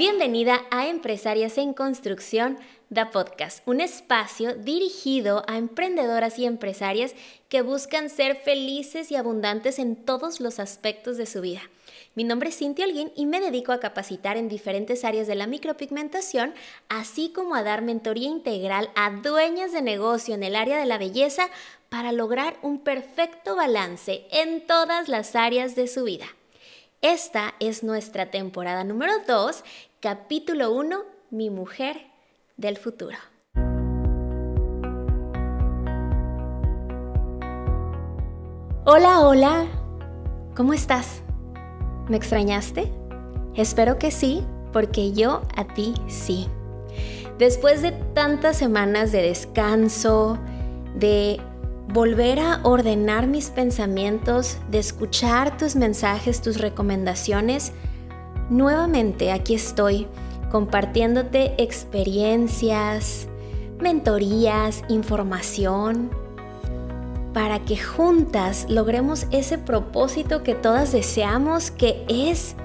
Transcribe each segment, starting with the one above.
Bienvenida a Empresarias en Construcción, da Podcast, un espacio dirigido a emprendedoras y empresarias que buscan ser felices y abundantes en todos los aspectos de su vida. Mi nombre es Cintia Holguín y me dedico a capacitar en diferentes áreas de la micropigmentación, así como a dar mentoría integral a dueñas de negocio en el área de la belleza para lograr un perfecto balance en todas las áreas de su vida. Esta es nuestra temporada número 2 Capítulo 1. Mi mujer del futuro. Hola, hola. ¿Cómo estás? ¿Me extrañaste? Espero que sí, porque yo a ti sí. Después de tantas semanas de descanso, de volver a ordenar mis pensamientos, de escuchar tus mensajes, tus recomendaciones, Nuevamente aquí estoy compartiéndote experiencias, mentorías, información, para que juntas logremos ese propósito que todas deseamos, que es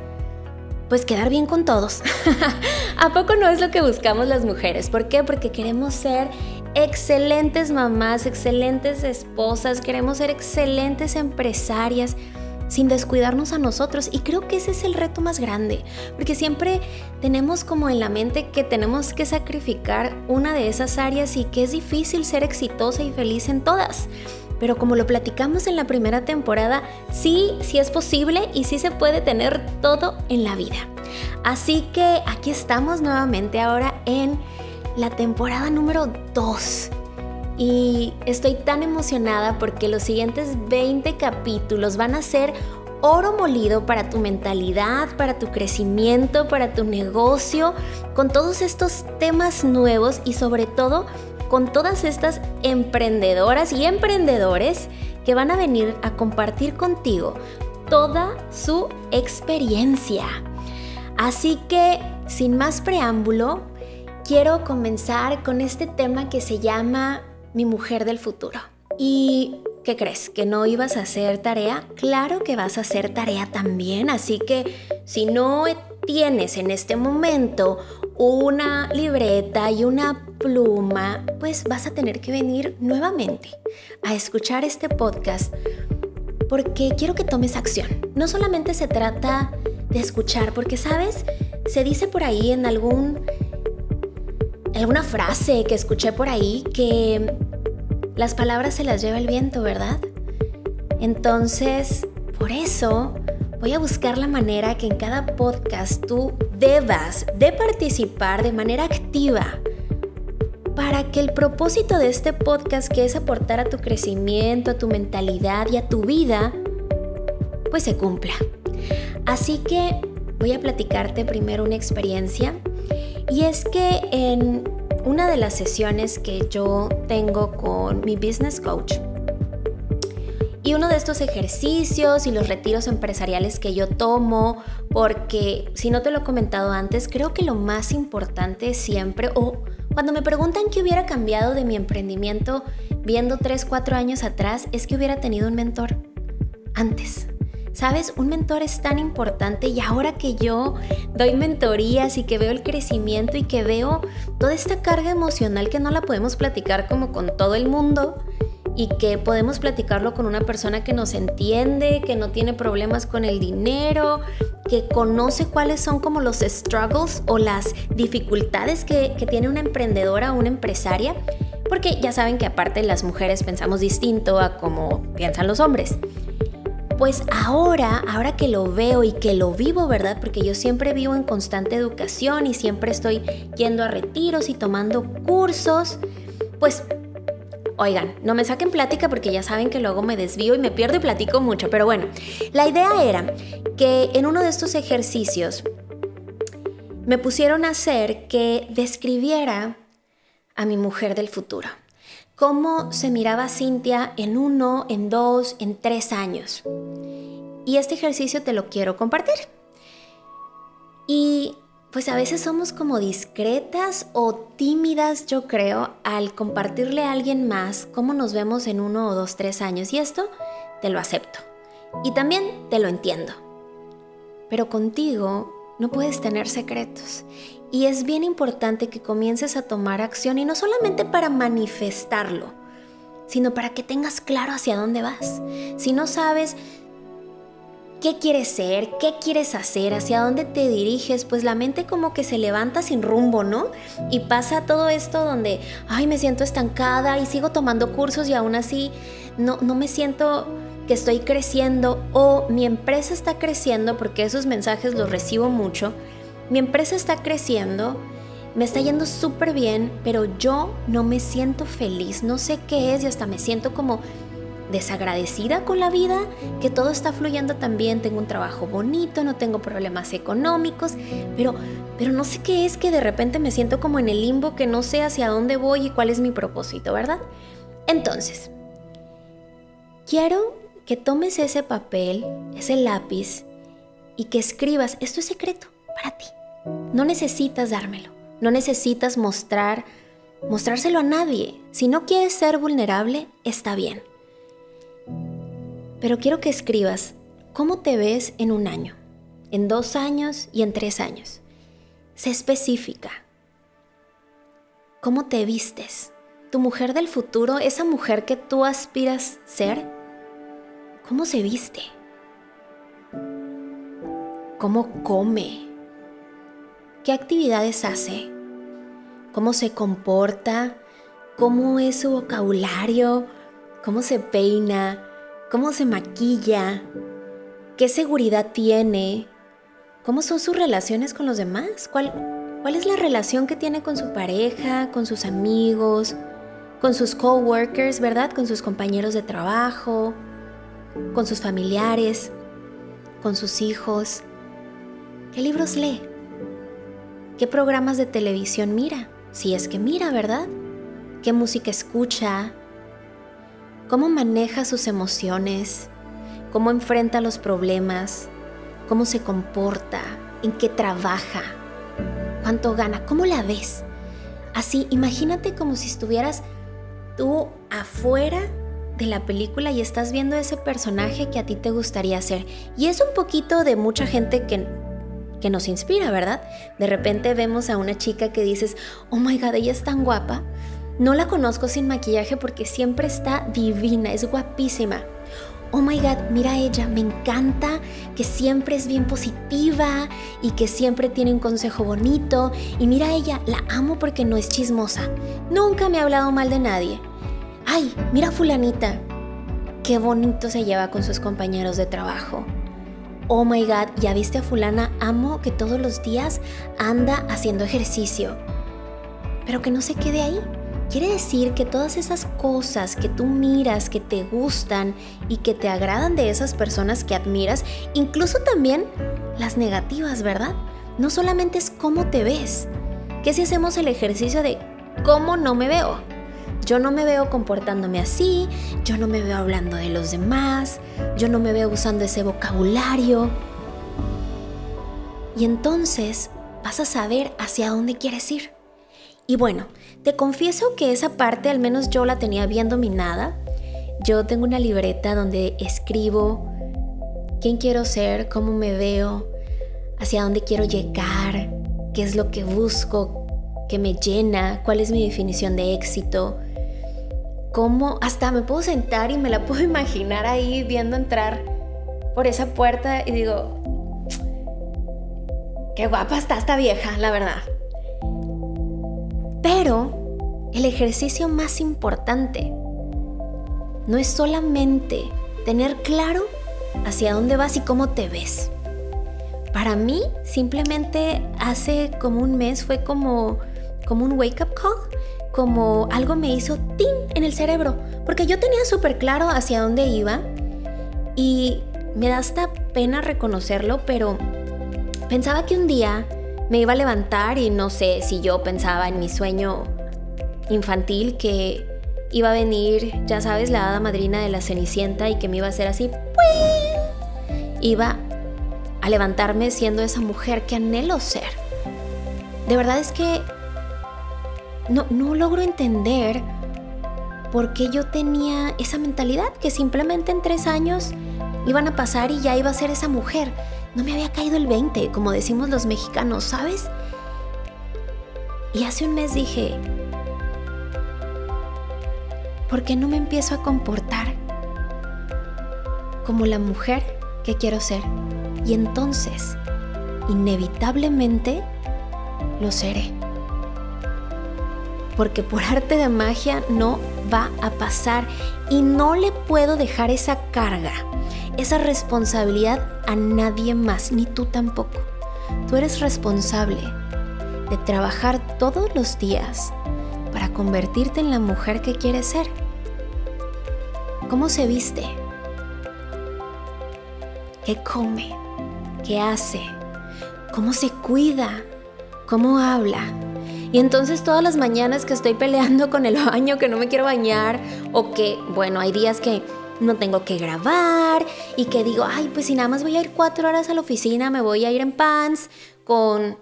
pues quedar bien con todos. ¿A poco no es lo que buscamos las mujeres? ¿Por qué? Porque queremos ser excelentes mamás, excelentes esposas, queremos ser excelentes empresarias sin descuidarnos a nosotros. Y creo que ese es el reto más grande, porque siempre tenemos como en la mente que tenemos que sacrificar una de esas áreas y que es difícil ser exitosa y feliz en todas. Pero como lo platicamos en la primera temporada, sí, sí es posible y sí se puede tener todo en la vida. Así que aquí estamos nuevamente ahora en la temporada número 2 y estoy tan emocionada porque los siguientes 20 capítulos van a ser oro molido para tu mentalidad, para tu crecimiento, para tu negocio, con todos estos temas nuevos y sobre todo con todas estas emprendedoras y emprendedores que van a venir a compartir contigo toda su experiencia. Así que, sin más preámbulo, quiero comenzar con este tema que se llama mi mujer del futuro. ¿Y qué crees? ¿Que no ibas a hacer tarea? Claro que vas a hacer tarea también, así que si no tienes en este momento una libreta y una pluma, pues vas a tener que venir nuevamente a escuchar este podcast porque quiero que tomes acción. No solamente se trata de escuchar, porque sabes, se dice por ahí en algún alguna frase que escuché por ahí que las palabras se las lleva el viento, ¿verdad? Entonces, por eso voy a buscar la manera que en cada podcast tú debas de participar de manera activa para que el propósito de este podcast, que es aportar a tu crecimiento, a tu mentalidad y a tu vida, pues se cumpla. Así que voy a platicarte primero una experiencia y es que en una de las sesiones que yo tengo con mi business coach. Y uno de estos ejercicios y los retiros empresariales que yo tomo, porque si no te lo he comentado antes, creo que lo más importante siempre, o cuando me preguntan qué hubiera cambiado de mi emprendimiento viendo 3, 4 años atrás, es que hubiera tenido un mentor antes. Sabes, un mentor es tan importante y ahora que yo doy mentorías y que veo el crecimiento y que veo toda esta carga emocional que no la podemos platicar como con todo el mundo y que podemos platicarlo con una persona que nos entiende, que no tiene problemas con el dinero, que conoce cuáles son como los struggles o las dificultades que, tiene una emprendedora o una empresaria, porque ya saben que aparte las mujeres pensamos distinto a como piensan los hombres. Pues ahora, ahora que lo veo y que lo vivo, ¿verdad? Porque yo siempre vivo en constante educación y siempre estoy yendo a retiros y tomando cursos, pues Oigan, no me saquen plática porque ya saben que luego me desvío y me pierdo y platico mucho, pero bueno, la idea era que en uno de estos ejercicios me pusieron a hacer que describiera a mi mujer del futuro cómo se miraba Cintia en uno, en dos, en tres años. Y este ejercicio te lo quiero compartir. Y pues a veces somos como discretas o tímidas, yo creo, al compartirle a alguien más cómo nos vemos en uno o dos, tres años. Y esto te lo acepto. Y también te lo entiendo. Pero contigo no puedes tener secretos. Y es bien importante que comiences a tomar acción y no solamente para manifestarlo, sino para que tengas claro hacia dónde vas. Si no sabes qué quieres ser, qué quieres hacer, hacia dónde te diriges, pues la mente como que se levanta sin rumbo, ¿no? Y pasa todo esto donde, ay, me siento estancada y sigo tomando cursos y aún así no, no me siento que estoy creciendo o mi empresa está creciendo, porque esos mensajes los recibo mucho, mi empresa está creciendo, me está yendo súper bien, pero yo no me siento feliz, no sé qué es y hasta me siento como desagradecida con la vida, que todo está fluyendo tan bien, tengo un trabajo bonito, no tengo problemas económicos, pero, pero no sé qué es que de repente me siento como en el limbo, que no sé hacia dónde voy y cuál es mi propósito, ¿verdad? Entonces, quiero que tomes ese papel, ese lápiz y que escribas, esto es secreto para ti. No necesitas dármelo, no necesitas mostrar, mostrárselo a nadie. Si no quieres ser vulnerable, está bien. Pero quiero que escribas cómo te ves en un año, en dos años y en tres años. Sé específica. ¿Cómo te vistes? Tu mujer del futuro, esa mujer que tú aspiras ser, ¿Cómo se viste? ¿Cómo come? ¿Qué actividades hace? ¿Cómo se comporta? ¿Cómo es su vocabulario? ¿Cómo se peina? ¿Cómo se maquilla? ¿Qué seguridad tiene? ¿Cómo son sus relaciones con los demás? ¿Cuál, ¿Cuál es la relación que tiene con su pareja, con sus amigos, con sus coworkers, verdad? Con sus compañeros de trabajo con sus familiares, con sus hijos. ¿Qué libros lee? ¿Qué programas de televisión mira? Si es que mira, ¿verdad? ¿Qué música escucha? ¿Cómo maneja sus emociones? ¿Cómo enfrenta los problemas? ¿Cómo se comporta? ¿En qué trabaja? ¿Cuánto gana? ¿Cómo la ves? Así, imagínate como si estuvieras tú afuera de la película y estás viendo ese personaje que a ti te gustaría ser. Y es un poquito de mucha gente que, que nos inspira, ¿verdad? De repente vemos a una chica que dices, oh my god, ella es tan guapa. No la conozco sin maquillaje porque siempre está divina, es guapísima. Oh my god, mira a ella, me encanta que siempre es bien positiva y que siempre tiene un consejo bonito. Y mira a ella, la amo porque no es chismosa. Nunca me ha hablado mal de nadie ay, mira fulanita, qué bonito se lleva con sus compañeros de trabajo. Oh my god, ya viste a fulana, amo que todos los días anda haciendo ejercicio. Pero que no se quede ahí. Quiere decir que todas esas cosas que tú miras, que te gustan y que te agradan de esas personas que admiras, incluso también las negativas, ¿verdad? No solamente es cómo te ves. ¿Qué si hacemos el ejercicio de cómo no me veo? Yo no me veo comportándome así, yo no me veo hablando de los demás, yo no me veo usando ese vocabulario. Y entonces vas a saber hacia dónde quieres ir. Y bueno, te confieso que esa parte al menos yo la tenía bien dominada. Yo tengo una libreta donde escribo quién quiero ser, cómo me veo, hacia dónde quiero llegar, qué es lo que busco, qué me llena, cuál es mi definición de éxito, cómo hasta me puedo sentar y me la puedo imaginar ahí viendo entrar por esa puerta y digo, qué guapa está esta vieja, la verdad. Pero el ejercicio más importante no es solamente tener claro hacia dónde vas y cómo te ves. Para mí, simplemente hace como un mes fue como, como un wake up call como algo me hizo tin en el cerebro, porque yo tenía súper claro hacia dónde iba y me da hasta pena reconocerlo, pero pensaba que un día me iba a levantar y no sé si yo pensaba en mi sueño infantil que iba a venir, ya sabes, la hada madrina de la Cenicienta y que me iba a hacer así, iba a levantarme siendo esa mujer que anhelo ser. De verdad es que no, logro entender por qué yo tenía esa mentalidad que simplemente en tres años iban a pasar y ya iba a ser esa mujer. no me había caído el 20, como decimos los mexicanos, ¿sabes? Y hace un mes dije, ¿por qué no me empiezo a comportar como la mujer que quiero ser? Y entonces, inevitablemente, lo seré. Porque por arte de magia no va a pasar y no le puedo dejar esa carga, esa responsabilidad a nadie más, ni tú tampoco. Tú eres responsable de trabajar todos los días para convertirte en la mujer que quieres ser. ¿Cómo se viste? ¿Qué come? ¿Qué hace? ¿Cómo se cuida? ¿Cómo habla? Y entonces todas las mañanas que estoy peleando con el baño, que no me quiero bañar, o que, bueno, hay días que no tengo que grabar y que digo, ay, pues si nada más voy a ir cuatro horas a la oficina, me voy a ir en pants con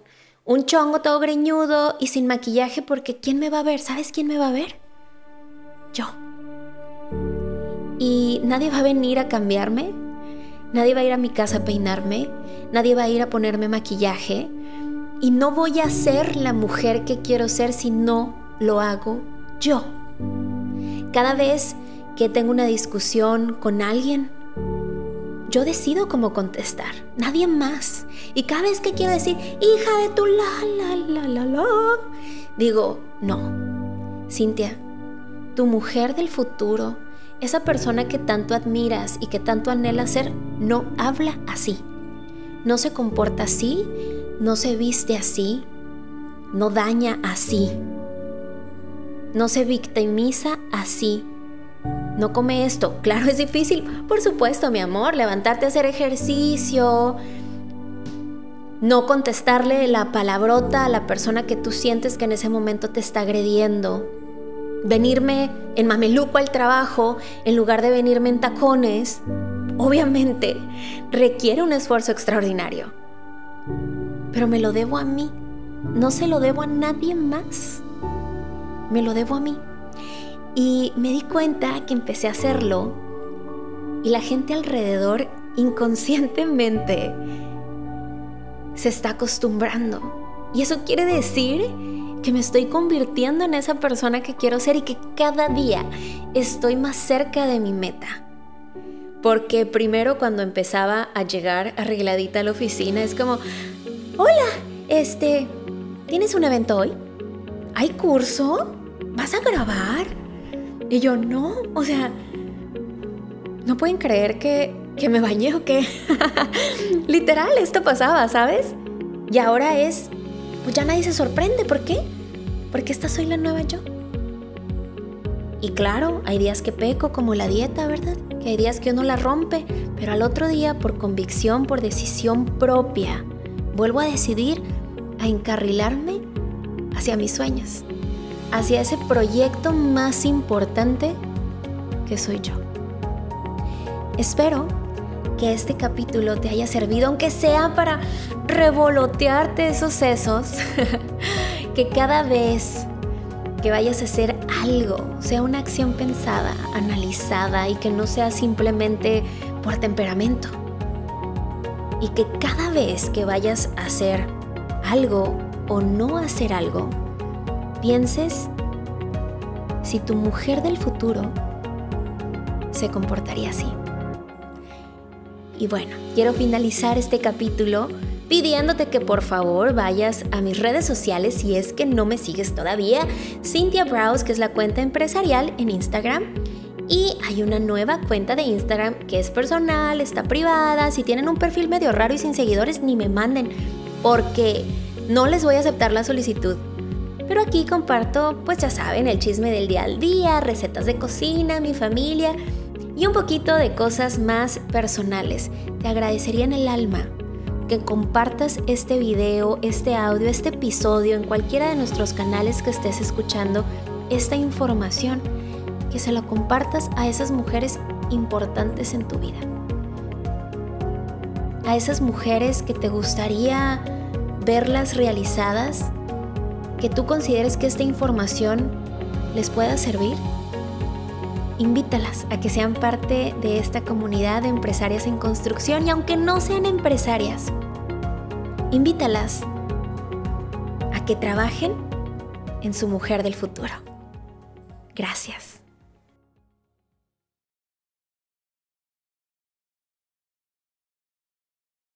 un chongo todo greñudo y sin maquillaje porque ¿quién me va a ver? ¿Sabes quién me va a ver? Yo. Y nadie va a venir a cambiarme, nadie va a ir a mi casa a peinarme, nadie va a ir a ponerme maquillaje y no voy a ser la mujer que quiero ser si no lo hago yo. Cada vez que tengo una discusión con alguien, yo decido cómo contestar, nadie más. Y cada vez que quiero decir, hija de tu la, la, la, la, la, digo, no, Cintia, tu mujer del futuro, esa persona que tanto admiras y que tanto anhela ser, no habla así, no se comporta así, no se viste así, no daña así, no se victimiza así, no come esto. Claro, es difícil. Por supuesto, mi amor, levantarte a hacer ejercicio. No contestarle la palabrota a la persona que tú sientes que en ese momento te está agrediendo. Venirme en mameluco al trabajo en lugar de venirme en tacones. Obviamente requiere un esfuerzo extraordinario. Pero me lo debo a mí. No se lo debo a nadie más. Me lo debo a mí. Y me di cuenta que empecé a hacerlo y la gente alrededor inconscientemente se está acostumbrando. Y eso quiere decir que me estoy convirtiendo en esa persona que quiero ser y que cada día estoy más cerca de mi meta. Porque primero cuando empezaba a llegar arregladita a la oficina es como, hola, este, ¿tienes un evento hoy? ¿Hay curso? ¿Vas a grabar? Y yo, no, o sea, no pueden creer que, que me bañé o qué. Literal, esto pasaba, ¿sabes? Y ahora es, pues ya nadie se sorprende, ¿por qué? Porque esta soy la nueva yo. Y claro, hay días que peco como la dieta, ¿verdad? Que hay días que uno la rompe, pero al otro día, por convicción, por decisión propia, vuelvo a decidir a encarrilarme hacia mis sueños hacia ese proyecto más importante que soy yo. Espero que este capítulo te haya servido, aunque sea para revolotearte esos sesos, que cada vez que vayas a hacer algo, sea una acción pensada, analizada y que no sea simplemente por temperamento. Y que cada vez que vayas a hacer algo o no hacer algo, pienses si tu mujer del futuro se comportaría así. Y bueno, quiero finalizar este capítulo pidiéndote que por favor vayas a mis redes sociales si es que no me sigues todavía. Cynthia Browse, que es la cuenta empresarial en Instagram. Y hay una nueva cuenta de Instagram que es personal, está privada. Si tienen un perfil medio raro y sin seguidores, ni me manden, porque no les voy a aceptar la solicitud. Pero aquí comparto, pues ya saben, el chisme del día al día, recetas de cocina, mi familia y un poquito de cosas más personales. Te agradecería en el alma que compartas este video, este audio, este episodio en cualquiera de nuestros canales que estés escuchando esta información, que se la compartas a esas mujeres importantes en tu vida. A esas mujeres que te gustaría verlas realizadas que tú consideres que esta información les pueda servir. invítalas a que sean parte de esta comunidad de empresarias en construcción y aunque no sean empresarias, invítalas a que trabajen en su mujer del futuro. Gracias.